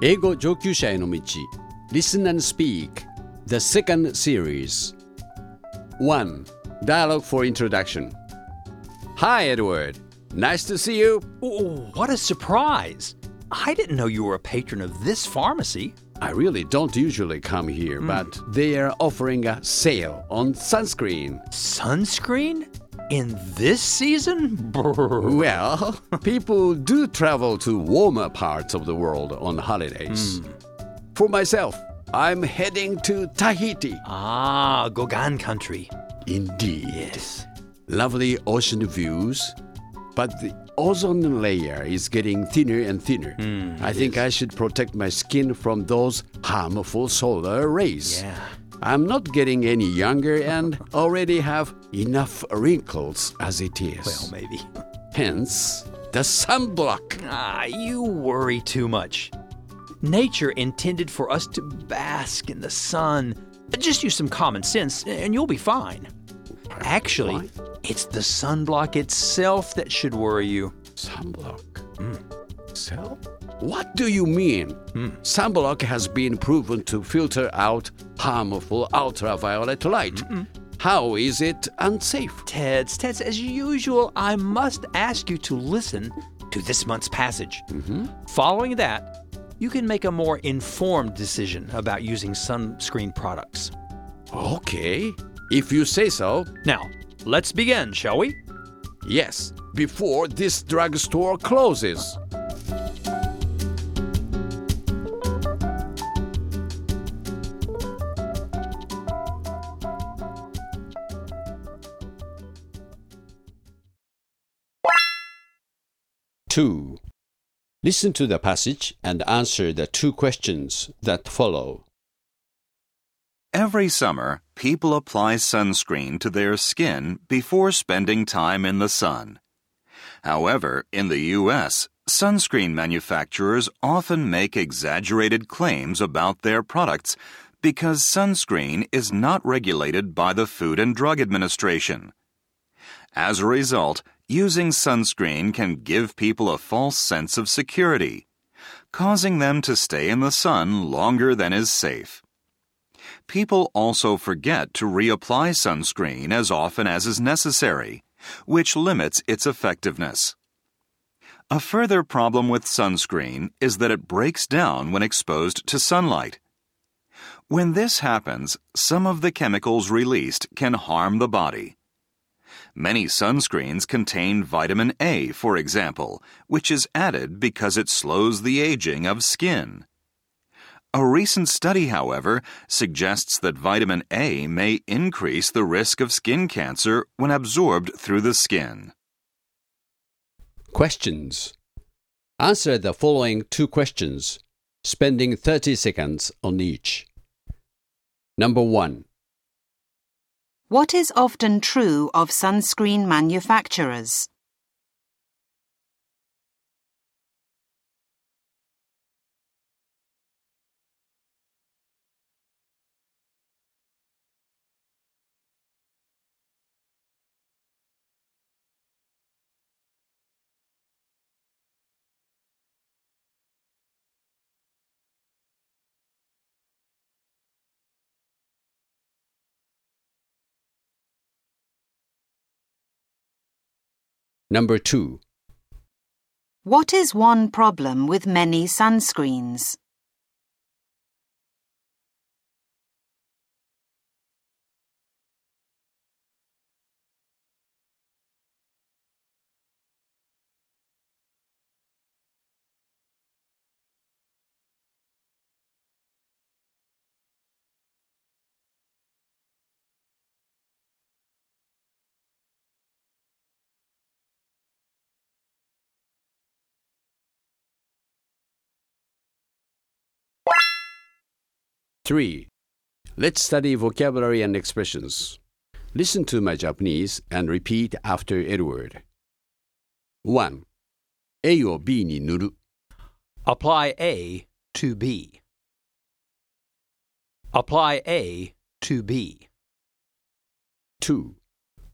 英語上級者への道 Listen and Speak The second series 1. Dialogue for Introduction Hi Edward Nice to see you Oh, what a surprise! I didn't know you were a patron of this pharmacy. I really don't usually come here but they are offering a sale on sunscreen Sunscreen? In this season? Well, people do travel to warmer parts of the world on holidays. For myself, I'm heading to Tahiti. Ah, Gauguin country. Indeed. Yes. Lovely ocean views, but the ozone layer is getting thinner and thinner. I think I should protect my skin from those harmful solar rays. Yeah. I'm not getting any younger and already have enough wrinkles as it is. Well, maybe. Hence, the sunblock. Ah, you worry too much. Nature intended for us to bask in the sun. Just use some common sense and you'll be fine. Actually, it's the sunblock itself that should worry you. Sunblock. So? What do you mean? Hmm. Sunblock has been proven to filter out harmful ultraviolet light. How is it unsafe? Tets, Tets, as usual, I must ask you to listen to this month's passage. Mm-hmm. Following that, you can make a more informed decision about using sunscreen products. Okay, if you say so. Now, let's begin, shall we? Yes, before this drugstore closes. Two. Listen to the passage and answer the two questions that follow. Every summer, people apply sunscreen to their skin before spending time in the sun. However, in the U.S., sunscreen manufacturers often make exaggerated claims about their products because sunscreen is not regulated by the Food and Drug Administration. As a result, using sunscreen can give people a false sense of security, causing them to stay in the sun longer than is safe. People also forget to reapply sunscreen as often as is necessary, which limits its effectiveness. A further problem with sunscreen is that it breaks down when exposed to sunlight. When this happens, some of the chemicals released can harm the body. Many sunscreens contain vitamin A, for example, which is added because it slows the aging of skin. A recent study, however, suggests that vitamin A may increase the risk of skin cancer when absorbed through the skin. Questions. Answer the following two questions, spending 30 seconds on each. Number one. What is often true of sunscreen manufacturers? Number two. What is one problem with many sunscreens? Three. Let's study vocabulary and expressions. Listen to my Japanese and repeat after Edward. 1. A を B に塗る Apply A to B. Apply A to B. 2.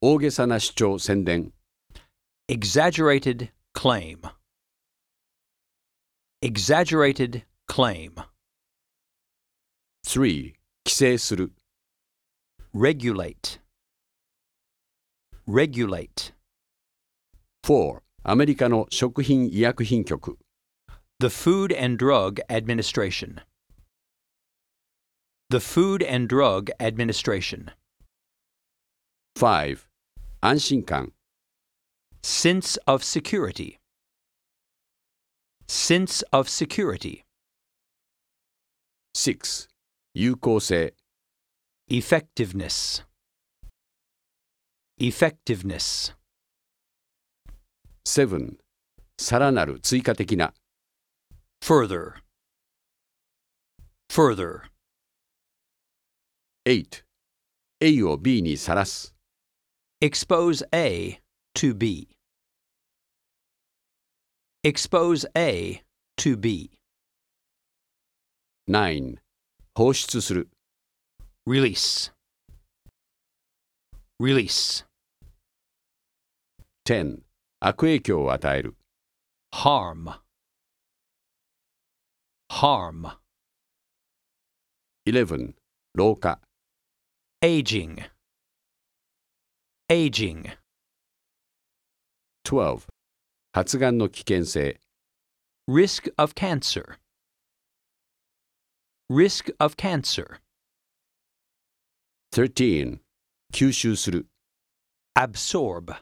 大げさな主張宣伝 Exaggerated claim. Exaggerated claim, 3. 規制する regulate, regulate. 4. アメリカの食品医薬品局 The Food and Drug Administration. The Food and Drug Administration. 5. 安心感 Sense of security. Sense of security. 6. 有効性 Effectiveness. Effectiveness. 7. さらなる追加的な Further. Further. 8. A を B にさらす Expose A to B. Expose A to B. 9. 放出する Release. Release. 10. 悪影響を与える Harm. Harm. 11. 老化 Aging. Aging. 12. 発がんの危険性 Risk of cancer. Risk of cancer. 13. 吸収する Absorb.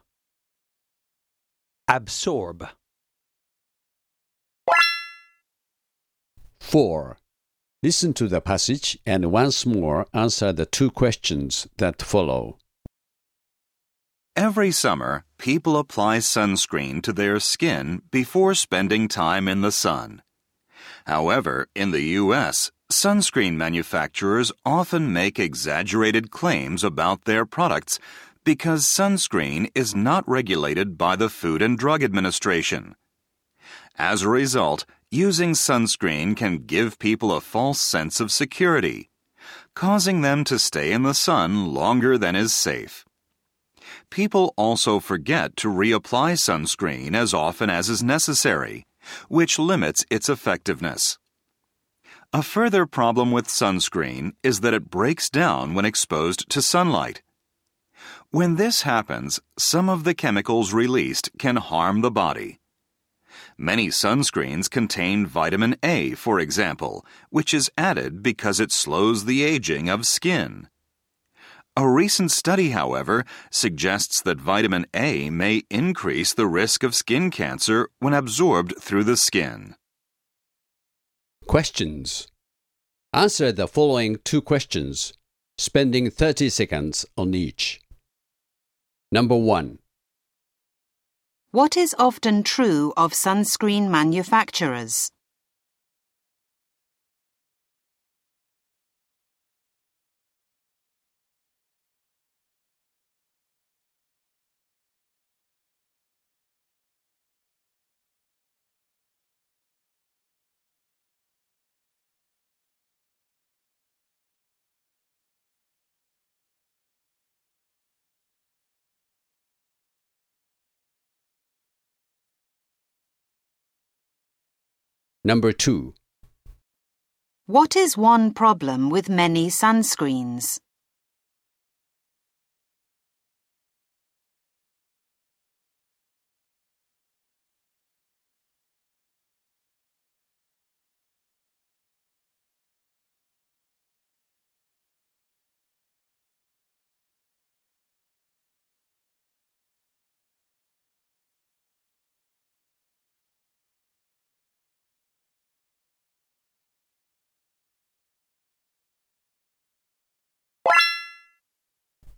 Absorb. 4. Listen to the passage and once more answer the two questions that follow. Every summer, people apply sunscreen to their skin before spending time in the sun. However, in the U.S., sunscreen manufacturers often make exaggerated claims about their products because sunscreen is not regulated by the Food and Drug Administration. As a result, using sunscreen can give people a false sense of security, causing them to stay in the sun longer than is safe. People also forget to reapply sunscreen as often as is necessary, which limits its effectiveness. A further problem with sunscreen is that it breaks down when exposed to sunlight. When this happens, some of the chemicals released can harm the body. Many sunscreens contain vitamin A, for example, which is added because it slows the aging of skin. A recent study, however, suggests that vitamin A may increase the risk of skin cancer when absorbed through the skin. Questions. Answer the following two questions, spending 30 seconds on each. Number 1. What is often true of sunscreen manufacturers? Number 2. What is one problem with many sunscreens?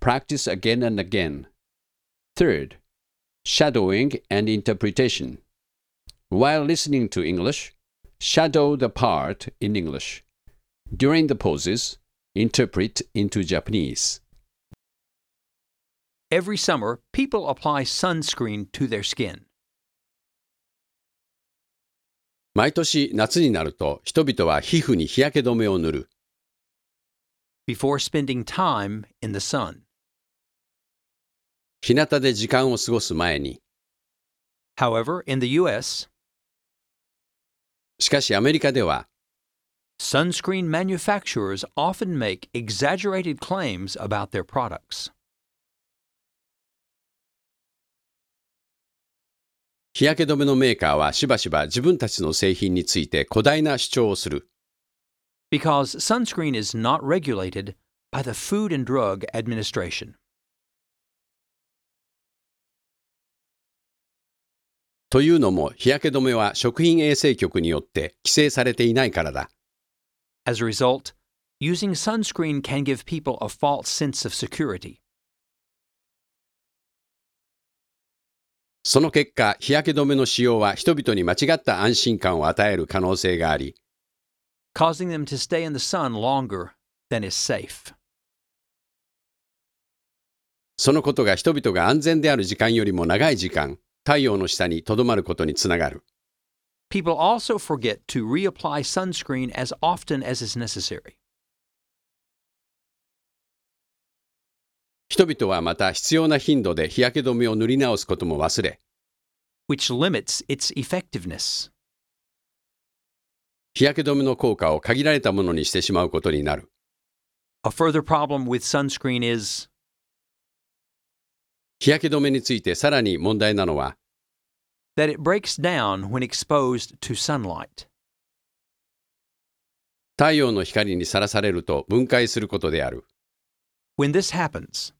Practice again and again. Third, shadowing and interpretation. While listening to English, shadow the part in English. During the pauses, interpret into Japanese. Every summer, people apply sunscreen to their skin. 毎年夏になると人々は皮膚に日焼け止めを塗る。 before spending time in the sun. 日向で時間を過ごす前に。However, in the US, しかしアメリカでは sunscreen manufacturers often make exaggerated claims about their products. 日焼け止めのメーカーはしばしば自分たちの製品について誇大な主張をする。because sunscreen is not regulated by the Food and Drug Administration. というのも日焼け止めは食品衛生局によって規制されていないからだ。As a result, using sunscreen can give people a false sense of security. その結果、日焼け止めの使用は人々に間違った安心感を与える可能性があり、causing them to stay in the sun longer than is safe. そのことが人々が安全である時間よりも長い時間、太陽の下にとどまることにつながる。People also forget to reapply sunscreen as often as is necessary. 人々はまた必要な頻度で日焼け止めを塗り直すことも忘れ、which limits its effectiveness. 日焼け止めの効果を限られたものにしてしまうことになる。A further problem with sunscreen is 日焼け止めについてさらに問題なのは、that it breaks down when exposed to sunlight. 太陽の光にさらされると分解することである。When this happens,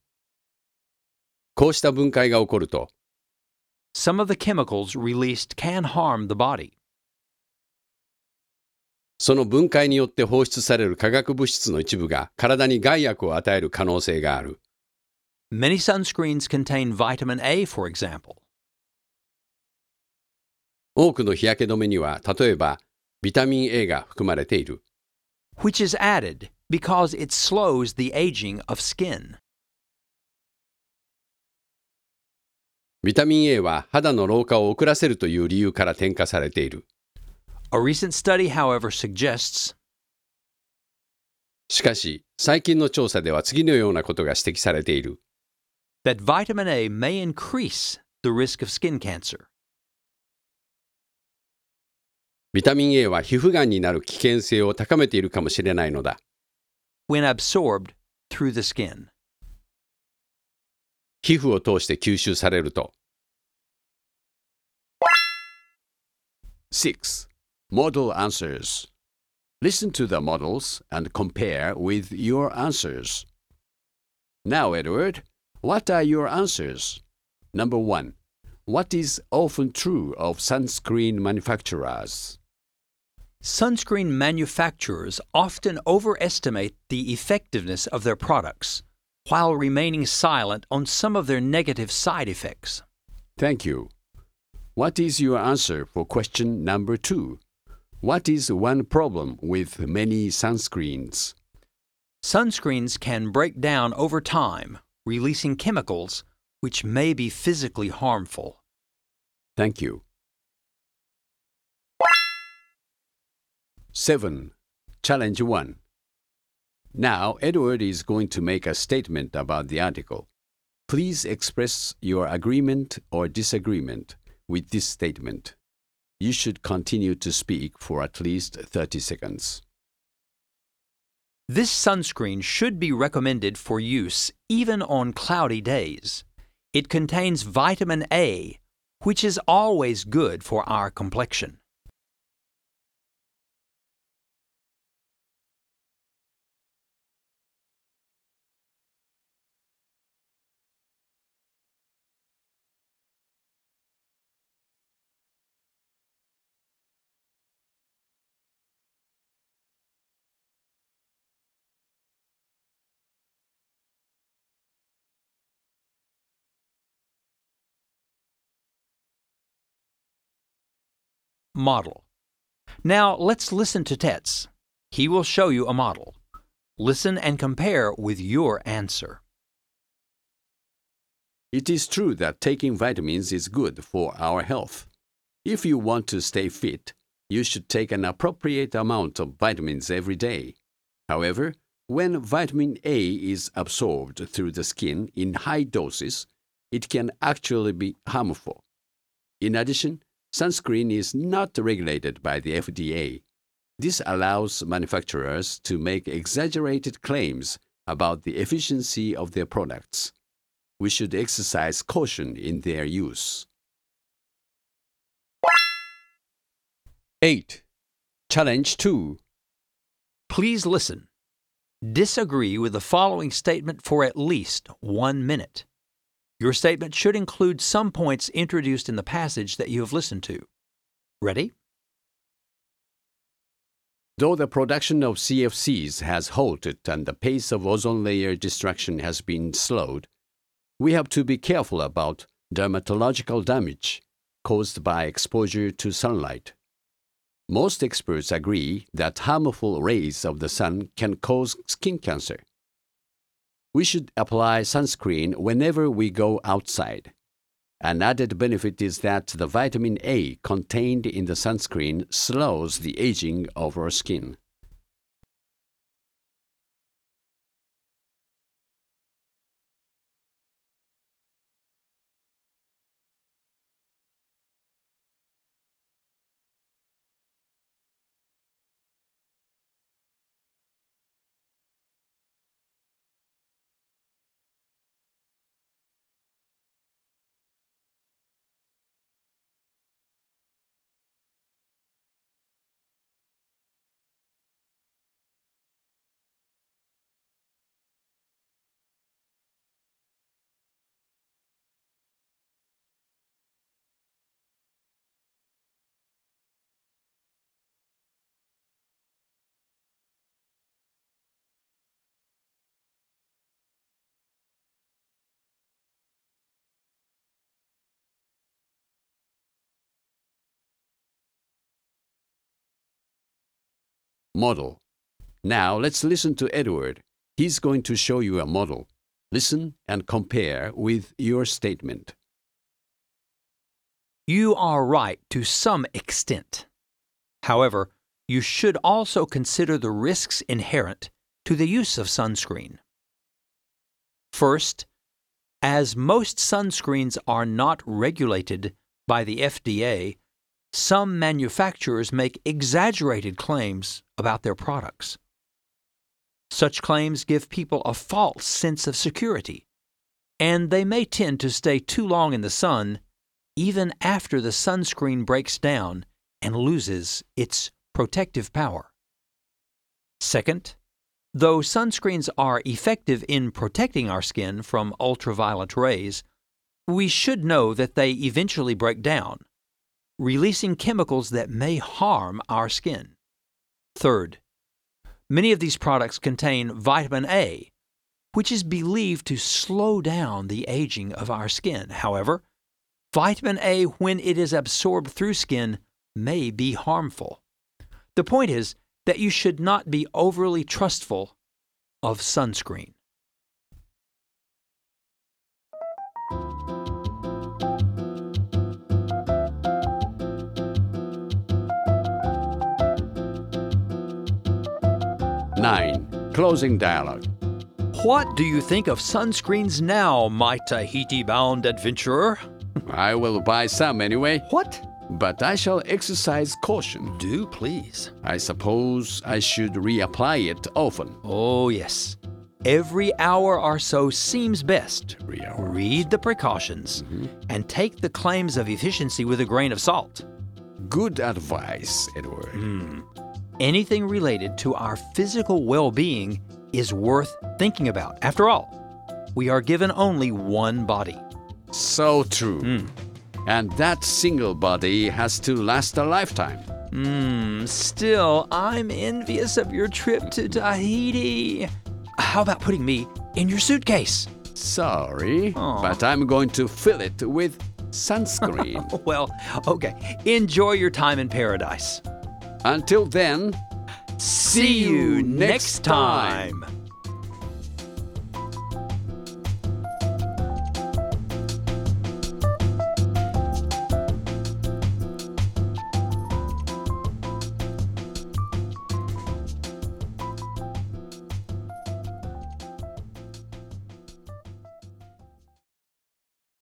こうした分解が起こると、some of the chemicals released can harm the body. その分解によって放出される化学物質の一部が体に害悪を与える可能性がある。Many sunscreens contain vitamin A, for example. 多くの日焼け止めには、例えばビタミン A が含まれている。which is added because it slows the aging of skin. ビタミン A は肌の老化を遅らせるという理由から添加されている。A recent study, however, suggests しかし、最近の調査では次のようなことが指摘されている。that vitamin A may increase the risk of skin cancer. ビタミン A は皮膚がんになる危険性を高めているかもしれないのだ。 when absorbed through the skin. 皮膚を通して吸収されると。6. Model answers. Listen to the models and compare with your answers. Now, Edward, what are your answers? Number 1. What is often true of sunscreen manufacturers? Sunscreen manufacturers often overestimate the effectiveness of their products while remaining silent on some of their negative side effects. Thank you. What is your answer for question number 2? What is one problem with many sunscreens? Sunscreens can break down over time, releasing chemicals which may be physically harmful. Thank you. 7. Challenge 1. Now, Edward is going to make a statement about the article. Please express your agreement or disagreement with this statement. You should continue to speak for at least 30 seconds. This sunscreen should be recommended for use even on cloudy days. It contains vitamin A, which is always good for our complexion. Model. Now let's listen to Tets. He will show you a model. Listen and compare with your answer. It is true that taking vitamins is good for our health. If you want to stay fit, you should take an appropriate amount of vitamins every day. However, when vitamin A is absorbed through the skin in high doses, it can actually be harmful. In addition, sunscreen is not regulated by the FDA. This allows manufacturers to make exaggerated claims about the efficiency of their products. We should exercise caution in their use. 8. Challenge 2. Please listen. Disagree with the following statement for at least one minute. Your statement should include some points introduced in the passage that you have listened to. Ready? Though the production of CFCs has halted and the pace of ozone layer destruction has been slowed, we have to be careful about dermatological damage caused by exposure to sunlight. Most experts agree that harmful rays of the sun can cause skin cancer. We should apply sunscreen whenever we go outside. An added benefit is that the vitamin A contained in the sunscreen slows the aging of our skin. Model. Now let's listen to Edward. He's going to show you a model. Listen and compare with your statement. You are right to some extent. However, you should also consider the risks inherent to the use of sunscreen. First, as most sunscreens are not regulated by the FDA, some manufacturers make exaggerated claims about their products. Such claims give people a false sense of security, and they may tend to stay too long in the sun even after the sunscreen breaks down and loses its protective power. Second, though sunscreens are effective in protecting our skin from ultraviolet rays, we should know that they eventually break down, releasing chemicals that may harm our skin. Third, many of these products contain vitamin A, which is believed to slow down the aging of our skin. However, vitamin A, when it is absorbed through skin, may be harmful. The point is that you should not be overly trustful of sunscreen. Nine. Closing dialogue. What do you think of sunscreens now, my Tahiti bound adventurer? I will buy some anyway, What? but I shall exercise caution. Do please. I suppose I should reapply it often. Oh, yes. Every hour or so seems best. Read the precautions mm-hmm. and take the claims of efficiency with a grain of salt. Good advice, Edward. Hmm. Anything related to our physical well being is worth thinking about. After all, we are given only one body. So true. And that single body has to last a lifetime. Hmm, still, I'm envious of your trip to Tahiti. How about putting me in your suitcase? Sorry, Aw. but I'm going to fill it with sunscreen. Well, okay. Enjoy your time in paradise. Until then, See you next time.